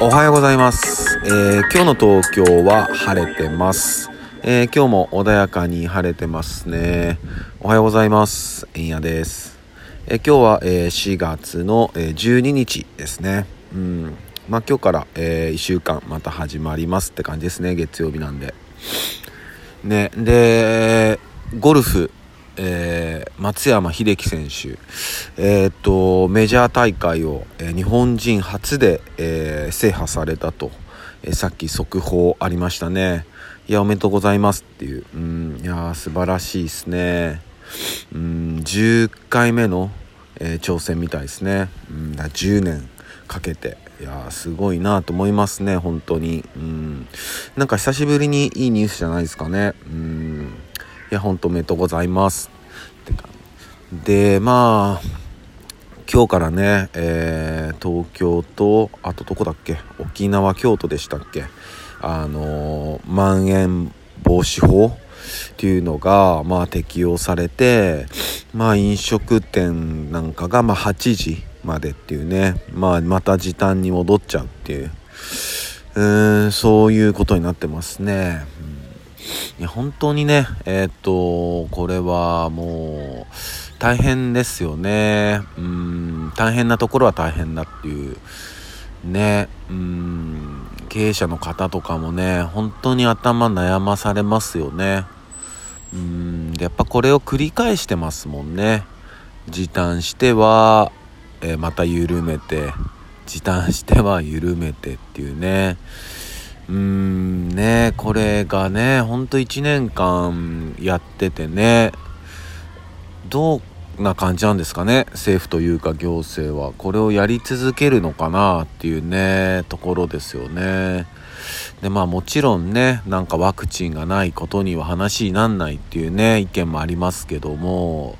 おはようございます、えー、今日の東京は晴れてます、えー、今日も穏やかに晴れてますね。おはようございます。えんやです、えー、今日は、え4月の、え12日ですね。うん。まあ今日から、え1週間また始まりますって感じですね。月曜日なんで。ねでゴルフえー、松山英樹選手、えー、とメジャー大会を、えー、日本人初で、え制覇されたと、えさっき速報ありましたね。いやおめでとうございますっていう。うんいや素晴らしいですね。うん10回目の、え挑戦みたいですね。うんだ10年かけて。いやすごいなと思いますね本当に。うん。なんか久しぶりにいいニュースじゃないですかね。うん。いや、ほんとおめでとうございます。ってかで、まあ、今日からね、えー、東京と、あとどこだっけ？沖縄、京都でしたっけ？あのまん延防止法っていうのが、まあ、適用されて、まあ、飲食店なんかが、まあ、8時までっていうね、まあ、また時短に戻っちゃうっていう、うーん、そういうことになってますね。うんいや、本当にね、えー、っと、これはもう、大変ですよね。うん、大変なところは大変だっていう。ね、うん、経営者の方とかもね、本当に頭悩まされますよね。うん、やっぱこれを繰り返してますもんね。時短しては、えー、また緩めて、時短しては緩めてっていうね。うーんねこれがねほんと1年間やっててねどうな感じなんですかね政府というか行政はこれをやり続けるのかなっていうねところですよねでまあもちろんねなんかワクチンがないことには話になんないっていうね意見もありますけども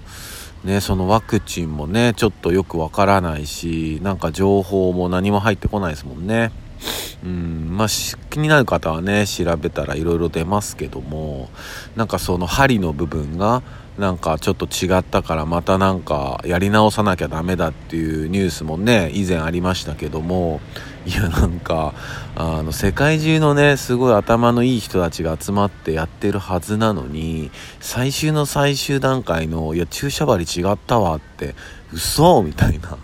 ね、そのワクチンもねちょっとよくわからないしなんか情報も何も入ってこないですもんね。うんまあ、気になる方はね調べたらいろいろ出ますけどもなんかその針の部分がなんかちょっと違ったからまたなんかやり直さなきゃダメだっていうニュースもね以前ありましたけどもいやなんかあの世界中のねすごい頭のいい人たちが集まってやってるはずなのに最終の最終段階のいや注射針違ったわって嘘みたいな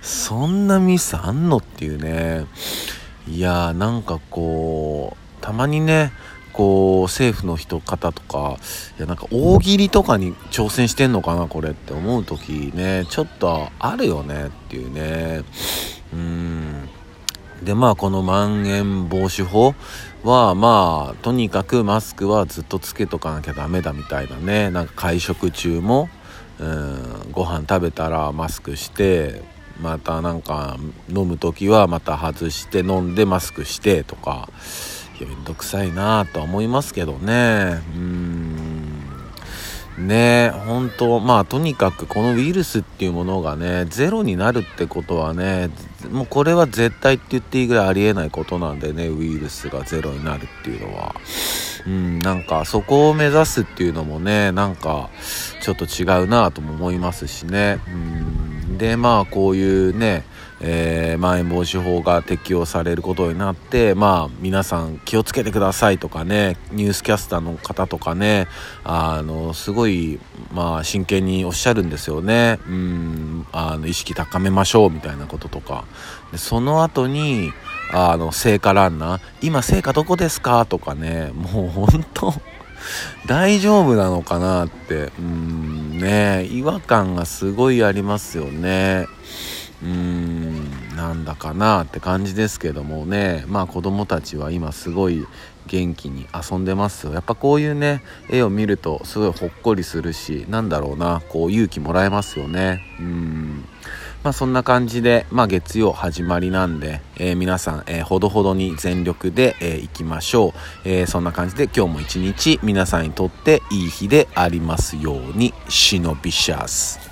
そんなミスあんのっていうね。いやーなんかこうたまにねこう政府の人方とかいやなんか大喜利とかに挑戦してんのかなこれって思う時ねちょっとあるよねっていうね。うん。でまあこのまん延防止法はまあとにかくマスクはずっとつけとかなきゃダメだみたいなね。なんか会食中もうんご飯食べたらマスクしてまたなんか飲む時はまた外して飲んでマスクしてとかいやめんどくさいなとは思いますけどね。うん。ね本当まあとにかくこのウイルスっていうものがねゼロになるってことはねもうこれは絶対って言っていいぐらいありえないことなんでねウイルスがゼロになるっていうのは。うんなんかそこを目指すっていうのもねなんかちょっと違うなとも思いますしね。うん。でまあこういうねえー、まん延防止法が適用されることになってまあ皆さん気をつけてくださいとかねニュースキャスターの方とかねあのすごいまあ真剣におっしゃるんですよね。うんあの意識高めましょうみたいなこととか。でその後にあの聖火ランナー今聖火どこですか？とかねもう本当大丈夫なのかなって。うんね違和感がすごいありますよね。うんなんだかなって感じですけどもね。まあ子供たちは今すごい元気に遊んでますよ。やっぱこういうね絵を見るとすごいほっこりするしなんだろうなこう勇気もらえますよね。うん。まあそんな感じで、まあ月曜始まりなんで、えー、皆さん、えー、ほどほどに全力で、えー、行きましょう。え、そんな感じで今日も一日皆さんにとっていい日でありますように、忍びシャス。